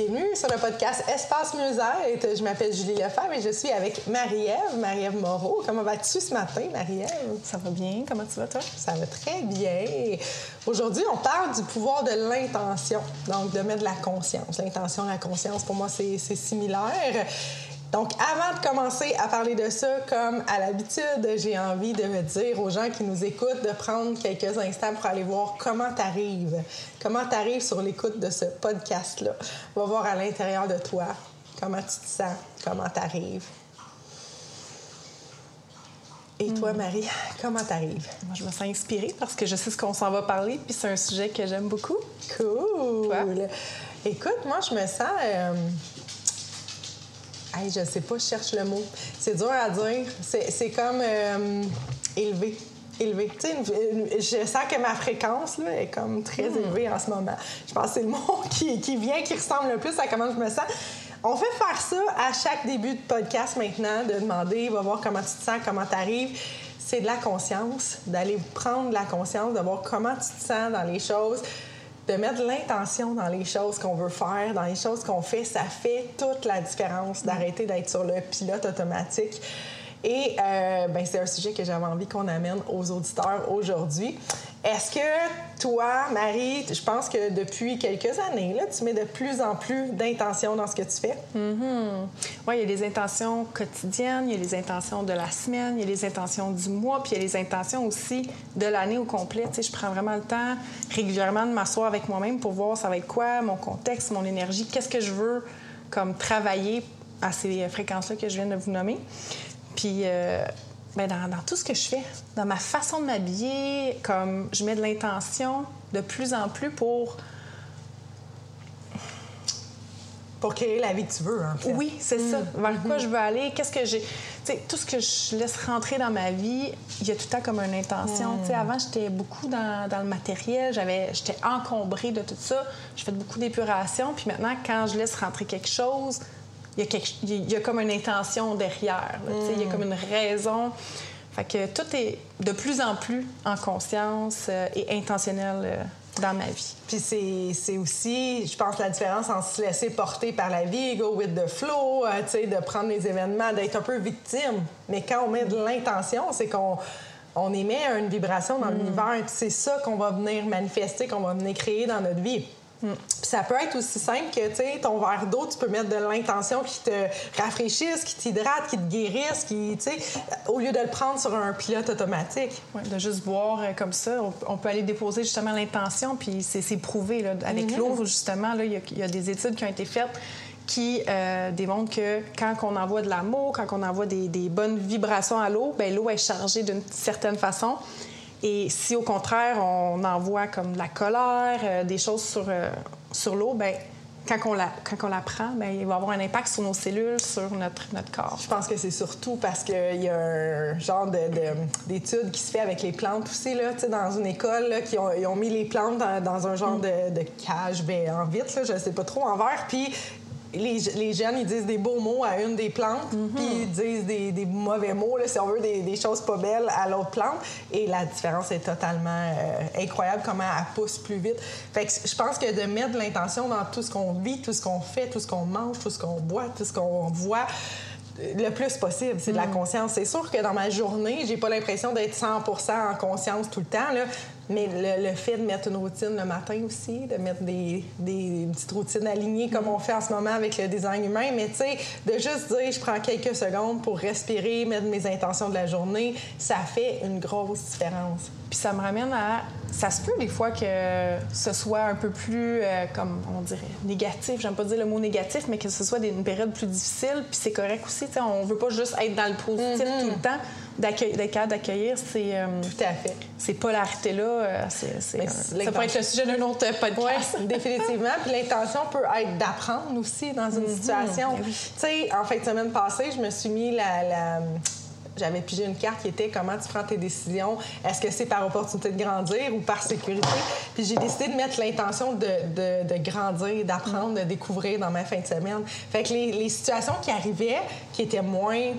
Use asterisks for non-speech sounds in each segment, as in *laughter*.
Bienvenue sur le podcast Espace Mieux-être. Je m'appelle Julie Lefebvre et je suis avec Marie-Ève, Marie-Ève Moreau. Comment vas-tu ce matin, Marie-Ève? Ça va bien. Comment tu vas, toi? Ça va très bien. Aujourd'hui, on parle du pouvoir de l'intention, donc de mettre de la conscience. L'intention, la conscience, pour moi, c'est similaire. Donc, avant de commencer à parler de ça, comme à l'habitude, j'ai envie de me dire aux gens qui nous écoutent de prendre quelques instants pour aller voir comment tu arrives. Comment tu arrives sur l'écoute de ce podcast-là. On va voir à l'intérieur de toi comment tu te sens, comment tu arrives. Et toi, hmm. Marie, comment t'arrives? Moi, je me sens inspirée parce que je sais ce qu'on s'en va parler, puis c'est un sujet que j'aime beaucoup. Cool! Écoute, moi, je me sens... Euh, Hey, je sais pas, je cherche le mot. C'est dur à dire. C'est comme euh, élevé. Élevé. je sens que ma fréquence là, est comme très hmm. élevée en ce moment. Je pense que c'est le mot *laughs* qui, qui, vient, qui ressemble le plus à comment je me sens. On fait faire ça à chaque début de podcast maintenant, de demander, va voir comment tu te sens, comment tu arrives. C'est de la conscience, d'aller prendre de la conscience, de voir comment tu te sens dans les choses de mettre l'intention dans les choses qu'on veut faire, dans les choses qu'on fait, ça fait toute la différence d'arrêter d'être sur le pilote automatique. Et euh, ben, c'est un sujet que j'avais envie qu'on amène aux auditeurs aujourd'hui. Est-ce que toi, Marie, je pense que depuis quelques années, là, tu mets de plus en plus d'intentions dans ce que tu fais? Mm-hmm. Oui, il y a les intentions quotidiennes, il y a les intentions de la semaine, il y a les intentions du mois, puis il y a les intentions aussi de l'année au complet. Tu sais, je prends vraiment le temps régulièrement de m'asseoir avec moi-même pour voir ça va être quoi, mon contexte, mon énergie, qu'est-ce que je veux comme travailler à ces fréquences-là que je viens de vous nommer. Puis, euh, ben dans, tout ce que je fais, dans ma façon de m'habiller, comme je mets de l'intention de plus en plus pour. Pour créer la vie que tu veux, en fait. Oui, c'est ça. Mm. Vers quoi mm-hmm. je veux aller, qu'est-ce que j'ai. Tu sais, tout ce que je laisse rentrer dans ma vie, il y a tout le temps comme une intention. Tu sais, mm. avant, j'étais beaucoup dans, dans, le matériel, j'avais, j'étais encombrée de tout ça. Je fais beaucoup d'épuration. Puis maintenant, quand je laisse rentrer quelque chose, il y, a comme une intention derrière. Il y a mm. comme une raison. Fait que tout est de plus en plus en conscience euh, et intentionnel euh, dans ma vie. Puis c'est aussi, je pense, la différence en se laisser porter par la vie, go with the flow, euh, sais, de prendre les événements, d'être un peu victime. Mais quand on met de l'intention, c'est qu'on on émet une vibration dans mm. l'univers. C'est ça qu'on va venir manifester, qu'on va venir créer dans notre vie. Ça peut être aussi simple que, tu sais, ton verre d'eau, tu peux mettre de l'intention qui te rafraîchisse, qui t'hydrate, qui te guérisse, qui, tu sais, au lieu de le prendre sur un pilote automatique. Oui, de juste boire euh, comme ça. On, peut aller déposer justement l'intention, puis c'est prouvé. Là, avec mm-hmm. l'eau, justement, il y, a des études qui ont été faites qui euh, démontrent que quand on envoie de l'amour, quand on envoie des, des bonnes vibrations à l'eau, ben l'eau est chargée d'une certaine façon. Et si au contraire, on envoie comme de la colère, euh, des choses sur, euh, sur l'eau, ben quand on la, quand la prend, bien, il va avoir un impact sur nos cellules, sur notre, notre corps. Je pense que c'est surtout parce qu'il y a un genre d'étude de, qui se fait avec les plantes aussi. Là, dans une école, qui ont, ils ont mis les plantes dans, un genre de, cage ben, en vitre, là, je ne sais pas trop, en verre. Puis les, jeunes, ils disent des beaux mots à une des plantes, mhm. puis ils disent des, mauvais mots, là, si on veut, des, choses pas belles à l'autre plante. Et la différence est totalement euh, incroyable, comment elle pousse plus vite. Fait que je pense que de mettre de l'intention dans tout ce qu'on vit, tout ce qu'on fait, tout ce qu'on mange, tout ce qu'on boit, tout ce qu'on voit, le plus possible, c'est de la mhm. conscience. C'est sûr que dans ma journée, j'ai pas l'impression d'être 100 en conscience tout le temps. Là Mais le, fait de mettre une routine le matin aussi, de mettre des, des petites routines alignées comme on fait en ce moment avec le design humain, mais tu sais, de juste dire je prends quelques secondes pour respirer, mettre mes intentions de la journée, ça fait une grosse différence. Puis ça me ramène à. Ça se peut des fois que ce soit un peu plus, euh, comme on dirait, négatif. J'aime pas dire le mot négatif, mais que ce soit une période plus difficile. Puis c'est correct aussi. sais, on veut pas juste être dans le positif mm-hmm. tout le temps. D'être capable d'accueillir ces. Euh, tout à fait. Ces polarités-là. Euh, c'est, ça pourrait être le sujet d'un autre podcast. Oui, définitivement. Puis l'intention peut être d'apprendre aussi dans une mm-hmm. situation. Ben tu sais, en fin de semaine passée, je me suis mis la j'avais pigé une carte qui était comment tu prends tes décisions. Est-ce que c'est par opportunité de grandir ou par sécurité? Puis j'ai décidé de mettre l'intention de, de, grandir, d'apprendre, de découvrir dans ma fin de semaine. Fait que les, les situations qui arrivaient, qui étaient moins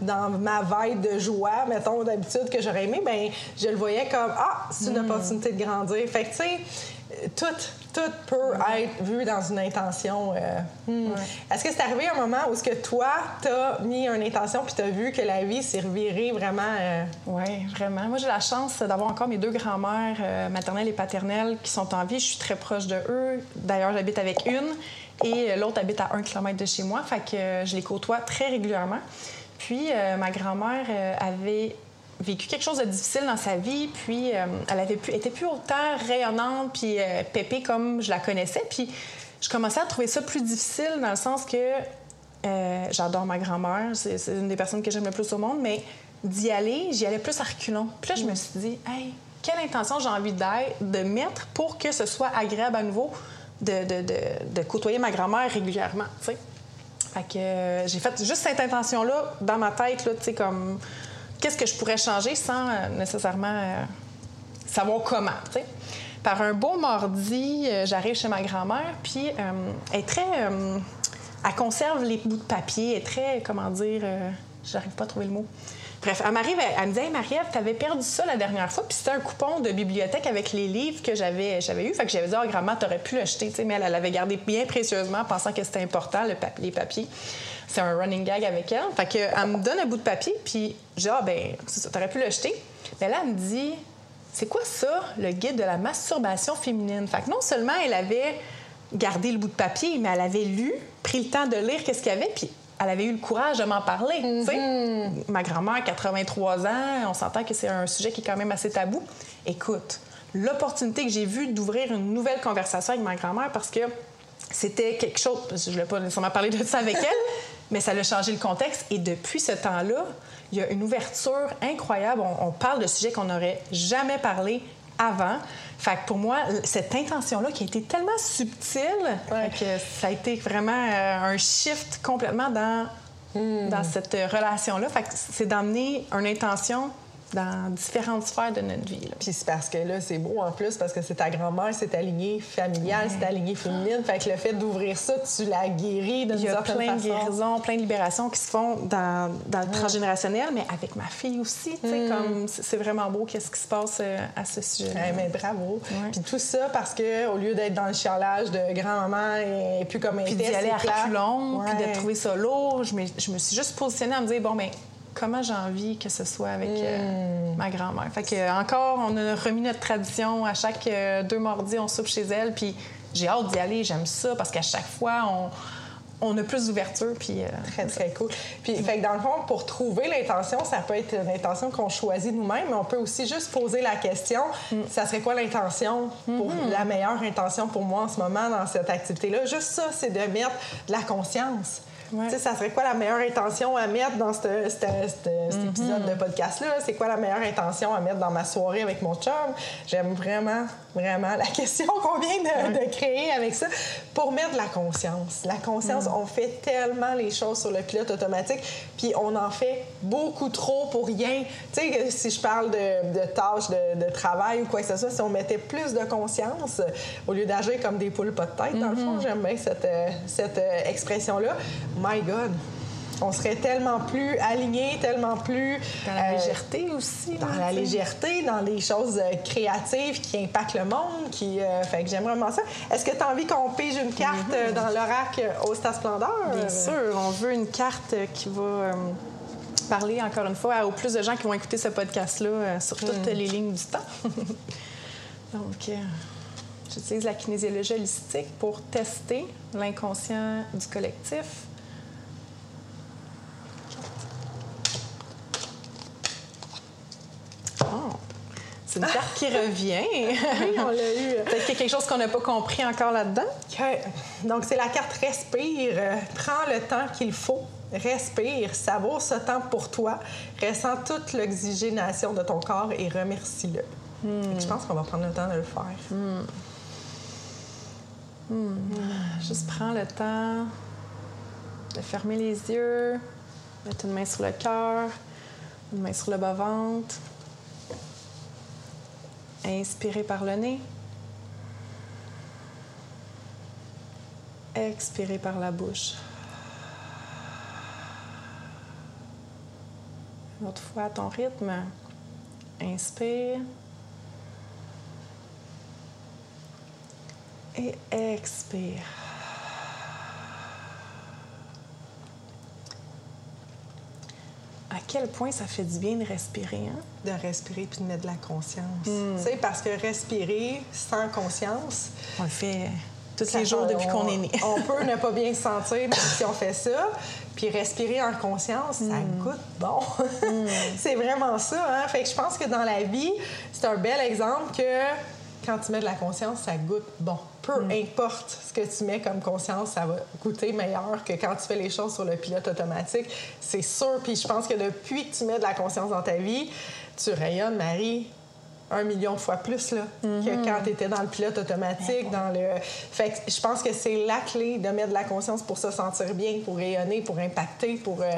dans ma veille de joie, mettons, d'habitude que j'aurais aimé, ben je le voyais comme Ah, c'est une hmm. opportunité de grandir. Fait que, tu sais, tout, tout peut être vu dans une intention. Euh, hmm. Est-ce que c'est arrivé un moment où ce que toi, t'as mis une intention puis t'as vu que la vie s'est revirée vraiment? Euh? Oui, vraiment. Moi, j'ai la chance d'avoir encore mes deux grands-mères euh, maternelles et paternelles qui sont en vie. Je suis très proche de eux. D'ailleurs, j'habite avec une et l'autre habite à un kilomètre de chez moi. Fait que je les côtoie très régulièrement. Puis, ma grand-mère avait vécu quelque chose de difficile dans sa vie, puis euh, elle avait pu, était plus autant rayonnante puis euh, pépée comme je la connaissais. Puis je commençais à trouver ça plus difficile dans le sens que euh, j'adore ma grand-mère, c'est, une des personnes que j'aime le plus au monde, mais d'y aller, j'y allais plus à reculons. Puis là, je me suis dit, hey, quelle intention j'ai envie de mettre pour que ce soit agréable à nouveau de, de, de, de côtoyer ma grand-mère régulièrement, tu sais. Que j'ai fait juste cette intention-là dans ma tête, là, tu sais, comme qu'est-ce que je pourrais changer sans euh, nécessairement euh, savoir comment. Par un beau mardi, euh, j'arrive chez ma grand-mère, puis elle est très. elle conserve les bouts de papier, elle est très. Comment dire. J'arrive pas à trouver le mot. Bref, elle m'arrive, elle, me dit Hey Marie-Ève, t'avais perdu ça la dernière fois, puis c'était un coupon de bibliothèque avec les livres que j'avais, j'avais eu. Fait que j'avais dit Oh, grand-mère, t'aurais pu l'acheter, mais elle, l'avait gardé bien précieusement, pensant que c'était important, le les papiers c'est un running gag avec elle. Fait que, elle me donne un bout de papier, puis j'ai ah, ben, ça, t'aurais pu le jeter. Mais là, elle me dit, c'est quoi ça, le guide de la masturbation féminine? Fait que non seulement elle avait gardé le bout de papier, mais elle avait lu, pris le temps de lire qu'est-ce qu'il y avait, puis elle avait eu le courage de m'en parler. Mm-hmm. Ma grand-mère, 83 ans, on s'entend que c'est un sujet qui est quand même assez tabou. Écoute, l'opportunité que j'ai vue d'ouvrir une nouvelle conversation avec ma grand-mère parce que c'était quelque chose, je ne voulais pas nécessairement parler de ça avec elle, *laughs* mais ça a changé le contexte. Et depuis ce temps-là, il y a une ouverture incroyable. On, parle de sujets qu'on n'aurait jamais parlé avant. Fait que pour moi, cette intention-là qui a été tellement subtile, que ça a été vraiment euh, un shift complètement dans, hmm. dans cette relation-là. Fait que c'est d'amener une intention dans différentes sphères de notre vie. Puis c'est parce que là, c'est beau en plus, parce que c'est ta grand-mère, c'est ta lignée familiale, c'est ta lignée féminine. Fait que le fait d'ouvrir ça, tu la guéris d'une certaine façon. Il y a plein de guérisons, plein de libérations qui se font dans, dans le transgénérationnel, mais avec ma fille aussi. Mm. comme C'est vraiment beau qu'est-ce qui se passe euh, à ce sujet. Ouais, mais bravo. Puis tout ça parce que au lieu d'être dans le chialage de grand-maman et puis comme Puis d'y aller à reculons, puis de trouver ça lourd, je me, je me suis juste positionnée à me dire, bon, mais comment j'ai envie que ce soit avec euh, hmm. ma grand-mère. Fait que encore, on a remis notre tradition. À chaque euh, deux mardis, on soupe chez elle. Puis j'ai hâte d'y aller. J'aime ça parce qu'à chaque fois, on, on a plus d'ouverture. Puis, euh, très, très cool. Puis, fait que dans le fond, pour trouver l'intention, ça peut être une intention qu'on choisit nous-mêmes, mais on peut aussi juste poser la question hmm. ça serait quoi l'intention pour hmm. la meilleure intention pour moi en ce moment dans cette activité-là? Juste ça, c'est de mettre de la conscience. Ça serait quoi la meilleure intention à mettre dans cet mm-hmm. épisode de podcast-là? C'est quoi la meilleure intention à mettre dans ma soirée avec mon chum? J'aime vraiment, vraiment la *laughs* question qu'on vient de, créer avec ça pour mettre de la conscience. La conscience, mm. on fait tellement les choses sur le pilote automatique, puis on en fait beaucoup trop pour rien. Tu sais, si je parle de, tâches de, travail ou quoi que ce soit, si on mettait plus de conscience au lieu d'agir comme des poules pas de tête, dans le fond, mm-hmm. j'aime bien cette, euh, cette euh, expression-là my God, on serait tellement plus aligné, tellement plus... Dans la euh, légèreté aussi. Dans la légèreté, dans les choses euh, créatives qui impactent le monde. Qui, euh, fait que j'aime vraiment ça. Est-ce que tu as envie qu'on pige une carte mm-hmm. dans l'oracle au Stade Splendeur? Bien sûr. On veut une carte qui va parler, encore une fois, aux plus de gens qui vont écouter ce podcast-là sur toutes mm. les lignes du temps. *laughs* Donc, j'utilise la kinésiologie holistique pour tester l'inconscient du collectif. C'est une carte qui revient. *laughs* Oui, on l'a eu. Peut-être qu'il y a quelque chose qu'on n'a pas compris encore là-dedans? OK. Donc, c'est la carte respire. Prends le temps qu'il faut. Respire, savoure ce temps pour toi, ressens toute l'oxygénation de ton corps et remercie-le. Que Je pense qu'on va prendre le temps de le faire. Juste prends le temps de fermer les yeux, mettre une main sur le cœur, une main sur le bas-ventre. Inspirez par le nez. Expirez par la bouche. Une fois à ton rythme. Inspire. Et expire. Quel point ça fait du bien de respirer, hein? De respirer puis de mettre de la conscience. Tu sais, parce que respirer sans conscience, On le fait tous les jours depuis qu'on est né. on *laughs* peut ne pas bien se sentir même si on fait ça. Puis respirer en conscience, ça Mm. goûte bon. *laughs* c'est vraiment ça. Hein? Fait que je pense que dans la vie, c'est un bel exemple que quand tu mets de la conscience, ça goûte bon. Peu Mm. importe ce que tu mets comme conscience, ça va goûter meilleur que quand tu fais les choses sur le pilote automatique. C'est sûr. Puis je pense que depuis que tu mets de la conscience dans ta vie, tu rayonnes, Marie, un million de fois plus là, que quand tu étais dans le pilote automatique, dans le. Fait que je pense que c'est la clé de mettre de la conscience pour se sentir bien, pour rayonner, pour impacter, pour. euh,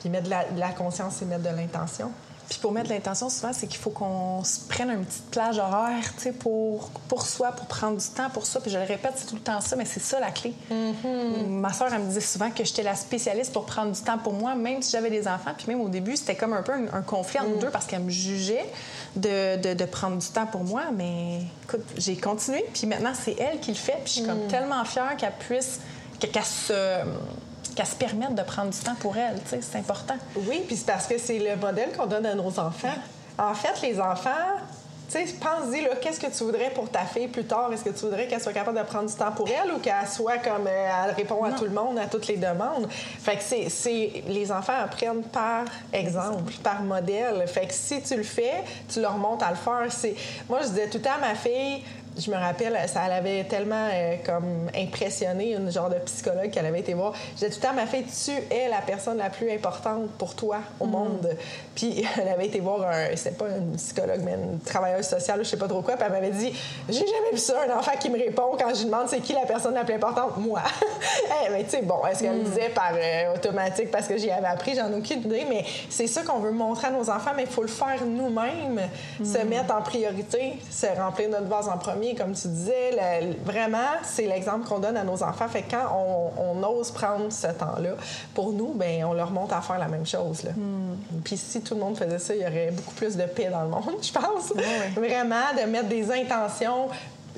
Puis mettre de la, de la conscience, c'est mettre de l'intention. Puis pour mettre l'intention, souvent, c'est qu'il faut qu'on se prenne une petite plage horaire, tu sais, pour, pour soi, pour prendre du temps pour ça. Puis je le répète, c'est tout le temps ça, mais c'est ça la clé. Ma soeur, elle me disait souvent que j'étais la spécialiste pour prendre du temps pour moi, même si j'avais des enfants. Puis même au début, c'était comme un peu un, un conflit entre nous deux parce qu'elle me jugeait de, de, de prendre du temps pour moi. Mais écoute, j'ai continué, puis maintenant, c'est elle qui le fait. Puis je suis comme tellement fière qu'elle puisse, que- qu'elle se qu'elle se permette de prendre du temps pour elle, c'est important. Oui, puis c'est parce que c'est le modèle qu'on donne à nos enfants. En fait, les enfants, tu sais, pense-y, qu'est-ce que tu voudrais pour ta fille plus tard? Est-ce que tu voudrais qu'elle soit capable de prendre du temps pour elle ou qu'elle soit comme, euh, elle répond à tout le monde, à toutes les demandes? Fait que c'est, c'est, les enfants apprennent par exemple, par modèle. Fait que si tu le fais, tu leur montres à le faire. C'est, moi, je disais tout le temps à ma fille, je me rappelle, ça l'avait tellement euh, comme impressionné, une genre de psychologue qu'elle avait été voir. Je disais tout le temps à ma fille, tu es la personne la plus importante pour toi au monde. *laughs* Puis elle avait été voir un, c'était pas une psychologue, mais une travailleuse sociale, je sais pas trop quoi, puis elle m'avait dit, j'ai jamais vu ça, un enfant qui me répond quand je lui demande c'est qui la personne la plus importante, moi. *laughs* Eh, mais tu sais, bon, est-ce qu'elle le disait par euh, automatique parce que j'y avais appris, j'en ai aucune idée, mais c'est ça qu'on veut montrer à nos enfants, mais il faut le faire nous-mêmes, se mettre en priorité, se remplir notre vase en premier, comme tu disais. Le- vraiment, c'est l'exemple qu'on donne à nos enfants. Fait que quand on, on ose prendre ce temps-là pour nous, ben on leur montre à faire la même chose. là. Puis si tout le monde faisait ça, il y aurait beaucoup plus de paix dans le monde, *laughs* je pense. Vraiment, de mettre des intentions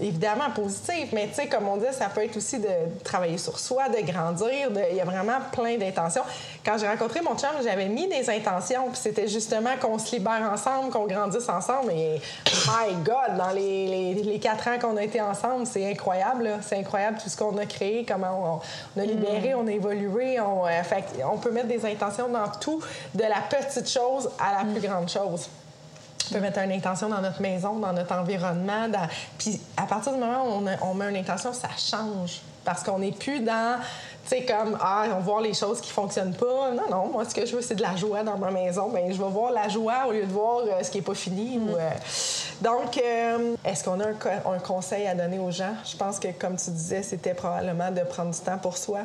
évidemment positives, mais tu sais, comme on dit, ça peut être aussi de travailler sur soi, de grandir. de- Il y a vraiment plein d'intentions. Quand j'ai rencontré mon chum, j'avais mis des intentions, puis c'était justement qu'on se libère ensemble, qu'on grandisse ensemble. Et my God, dans les, les, les quatre ans qu'on a été ensemble, c'est incroyable. C'est incroyable tout ce qu'on a créé, comment on, on a libéré, on a évolué. On, euh, fait on peut mettre des intentions dans tout, de la petite chose à la plus grande chose. Peut mettre une intention dans notre maison, dans notre environnement. dans- Puis à partir du moment où on, a- on met une intention, ça change. Parce qu'on n'est plus dans, tu sais, comme, ah, on va voir les choses qui fonctionnent pas. Non, non, moi, ce que je veux, c'est de la joie dans ma maison. Bien, je vais voir la joie au lieu de voir euh, ce qui n'est pas fini. ou, euh, Donc, euh, est-ce qu'on a un, co- un conseil à donner aux gens? Je pense que, comme tu disais, c'était probablement de prendre du temps pour soi.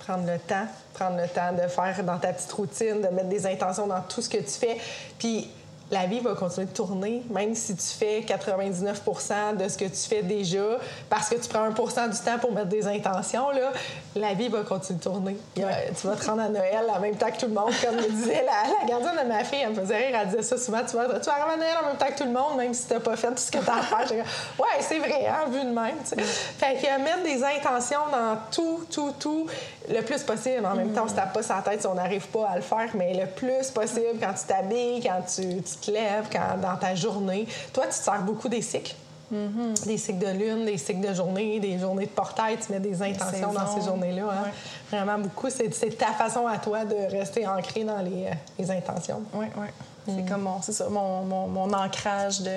Prendre le temps, prendre le temps de faire dans ta petite routine, de mettre des intentions dans tout ce que tu fais. Puis, la vie va continuer de tourner, même si tu fais 99% de ce que tu fais déjà, parce que tu prends 1% du temps pour mettre des intentions, là, la vie va continuer de tourner. Tu vas te rendre à Noël en même temps que tout le monde, comme me disait la, la gardienne de ma fille, elle me faisait rire, elle disait ça souvent, tu vas, tu vas arriver à Noël en même temps que tout le monde, même si tu n'as pas fait tout ce que tu as à faire. Ouais, c'est vrai, hein, vu de même. tu sais. Fait que euh, mettre des intentions dans tout, tout, tout, le plus possible. En même temps, on se tape pas la tête si on n'arrive pas à le faire, mais le plus possible quand tu t'habilles, quand tu, tu te lèves, quand, dans ta journée. Toi, tu te sers beaucoup des cycles. Mm-hmm. Des cycles de lune, des cycles de journée, des journées de portail, tu mets des intentions dans ces journées-là. Hein. Vraiment beaucoup. C'est ta façon à toi de rester ancré dans les, les intentions. Oui, oui. C'est mm. comme mon, ça, mon, mon, mon ancrage de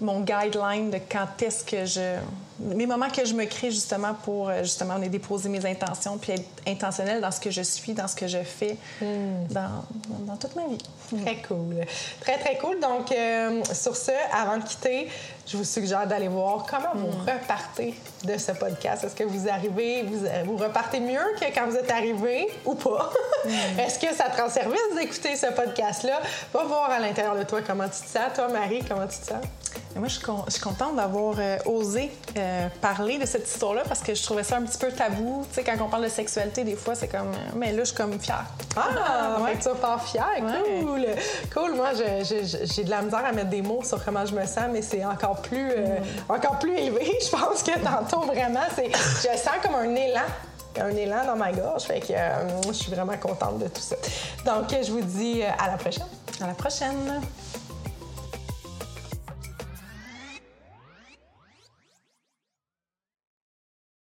mon guideline de quand est-ce que je. Mes moments que je me crée justement pour euh, justement déposer mes intentions puis être intentionnelle dans ce que je suis, dans ce que je fais, hmm. dans, dans, toute ma vie. Très cool. Très, très cool. Donc, euh, sur ce, avant de quitter, je vous suggère d'aller voir comment vous hmm. repartez de ce podcast. Est-ce que vous arrivez, vous, euh, vous repartez mieux que quand vous êtes arrivé ou pas? Hmm. *laughs* Est-ce que ça te rend service d'écouter ce podcast-là? Va voir à l'intérieur de toi comment tu te sens. Toi, Marie, comment tu te sens? moi, je suis, contente d'avoir euh, osé euh, parler de cette histoire-là parce que je trouvais ça un petit peu tabou. Tu sais, quand on parle de sexualité, des fois, c'est comme. Euh, mais là, je suis comme fière. Ah, *laughs* ouais. tu vas fière. Cool. Cool. Moi, j'ai de la misère à mettre des mots sur comment je me sens, mais c'est encore plus, mm. encore plus élevé. *laughs* Je pense que tantôt, vraiment, c'est. Je sens comme un élan un élan dans ma gorge. Fait que je suis vraiment contente de tout ça. Donc, je vous dis à la prochaine. À la prochaine.